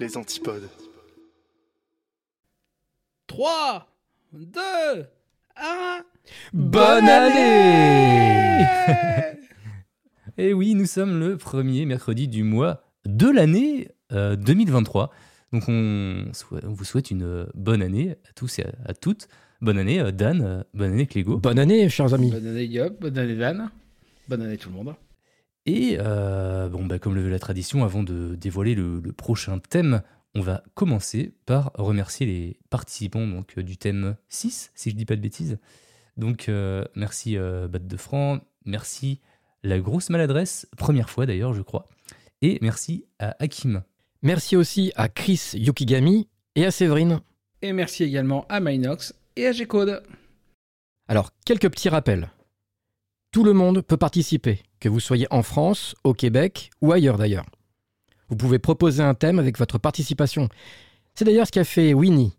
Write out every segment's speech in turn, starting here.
les antipodes. 3, 2, 1. Bonne année Et oui, nous sommes le premier mercredi du mois de l'année euh, 2023. Donc on, vous souhaite une euh, bonne année à tous et à, à toutes. Bonne année euh, Dan, euh, bonne année Clégo. Bonne année, chers amis. Bonne année Yop, bonne année Dan, bonne année tout le monde. Et euh, bon, bah, comme le veut la tradition, avant de dévoiler le, le prochain thème, on va commencer par remercier les participants donc, euh, du thème 6, si je dis pas de bêtises. Donc euh, merci euh, Bat de Franc, merci La Grosse Maladresse, première fois d'ailleurs je crois, et merci à Hakim. Merci aussi à Chris Yukigami et à Séverine. Et merci également à Minox et à G-Code. Alors, quelques petits rappels. Tout le monde peut participer, que vous soyez en France, au Québec ou ailleurs d'ailleurs. Vous pouvez proposer un thème avec votre participation. C'est d'ailleurs ce qu'a fait Winnie,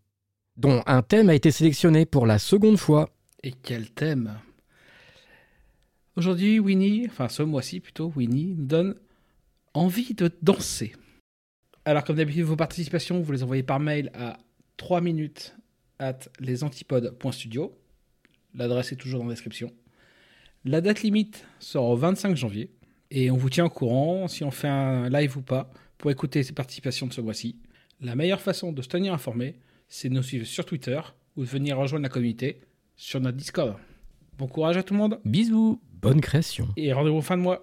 dont un thème a été sélectionné pour la seconde fois. Et quel thème? Aujourd'hui, Winnie, enfin ce mois-ci plutôt, Winnie donne envie de danser. Alors comme d'habitude, vos participations, vous les envoyez par mail à 3 minutes at lesantipodes.studio. L'adresse est toujours dans la description. La date limite sera au 25 janvier. Et on vous tient au courant si on fait un live ou pas pour écouter ces participations de ce mois-ci. La meilleure façon de se tenir informé, c'est de nous suivre sur Twitter ou de venir rejoindre la communauté sur notre Discord. Bon courage à tout le monde Bisous Bonne création. et rendez-vous fin de mois.